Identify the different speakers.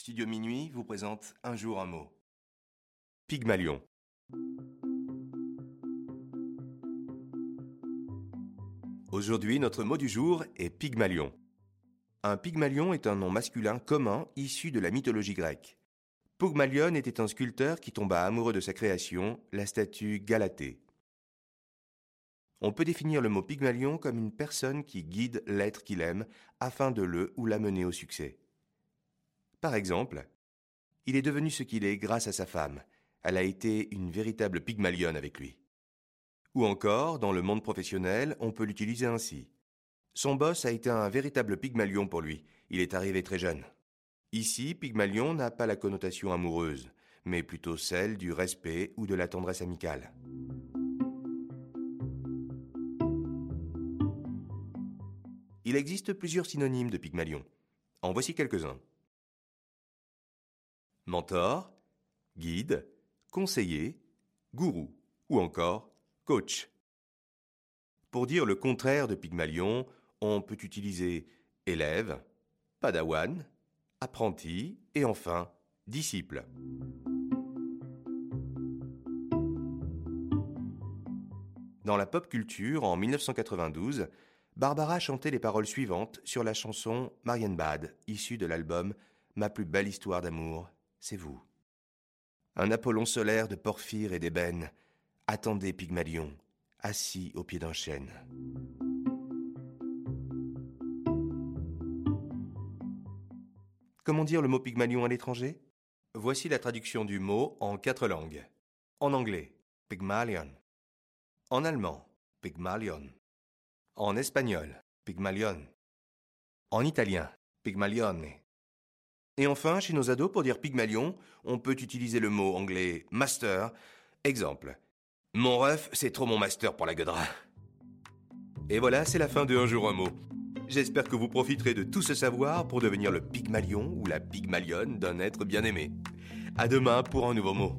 Speaker 1: Studio Minuit vous présente Un jour un mot. Pygmalion. Aujourd'hui, notre mot du jour est Pygmalion. Un Pygmalion est un nom masculin commun issu de la mythologie grecque. Pygmalion était un sculpteur qui tomba amoureux de sa création, la statue Galatée. On peut définir le mot Pygmalion comme une personne qui guide l'être qu'il aime afin de le ou l'amener au succès. Par exemple, il est devenu ce qu'il est grâce à sa femme. Elle a été une véritable Pygmalion avec lui. Ou encore, dans le monde professionnel, on peut l'utiliser ainsi. Son boss a été un véritable Pygmalion pour lui. Il est arrivé très jeune. Ici, Pygmalion n'a pas la connotation amoureuse, mais plutôt celle du respect ou de la tendresse amicale. Il existe plusieurs synonymes de Pygmalion. En voici quelques-uns. Mentor, guide, conseiller, gourou ou encore coach. Pour dire le contraire de Pygmalion, on peut utiliser élève, padawan, apprenti et enfin disciple. Dans la pop culture, en 1992, Barbara chantait les paroles suivantes sur la chanson Marienbad, issue de l'album Ma plus belle histoire d'amour, c'est vous. Un Apollon solaire de porphyre et d'ébène, attendez Pygmalion, assis au pied d'un chêne. Comment dire le mot Pygmalion à l'étranger? Voici la traduction du mot en quatre langues. En anglais, Pygmalion. En allemand, Pygmalion. En espagnol, Pygmalion. En italien, Pygmalione. Et enfin, chez nos ados, pour dire Pygmalion, on peut utiliser le mot anglais master. Exemple, mon ref, c'est trop mon master pour la gueudra. Et voilà, c'est la fin de Un jour un mot. J'espère que vous profiterez de tout ce savoir pour devenir le Pygmalion ou la Pygmalion d'un être bien aimé. À demain pour un nouveau mot.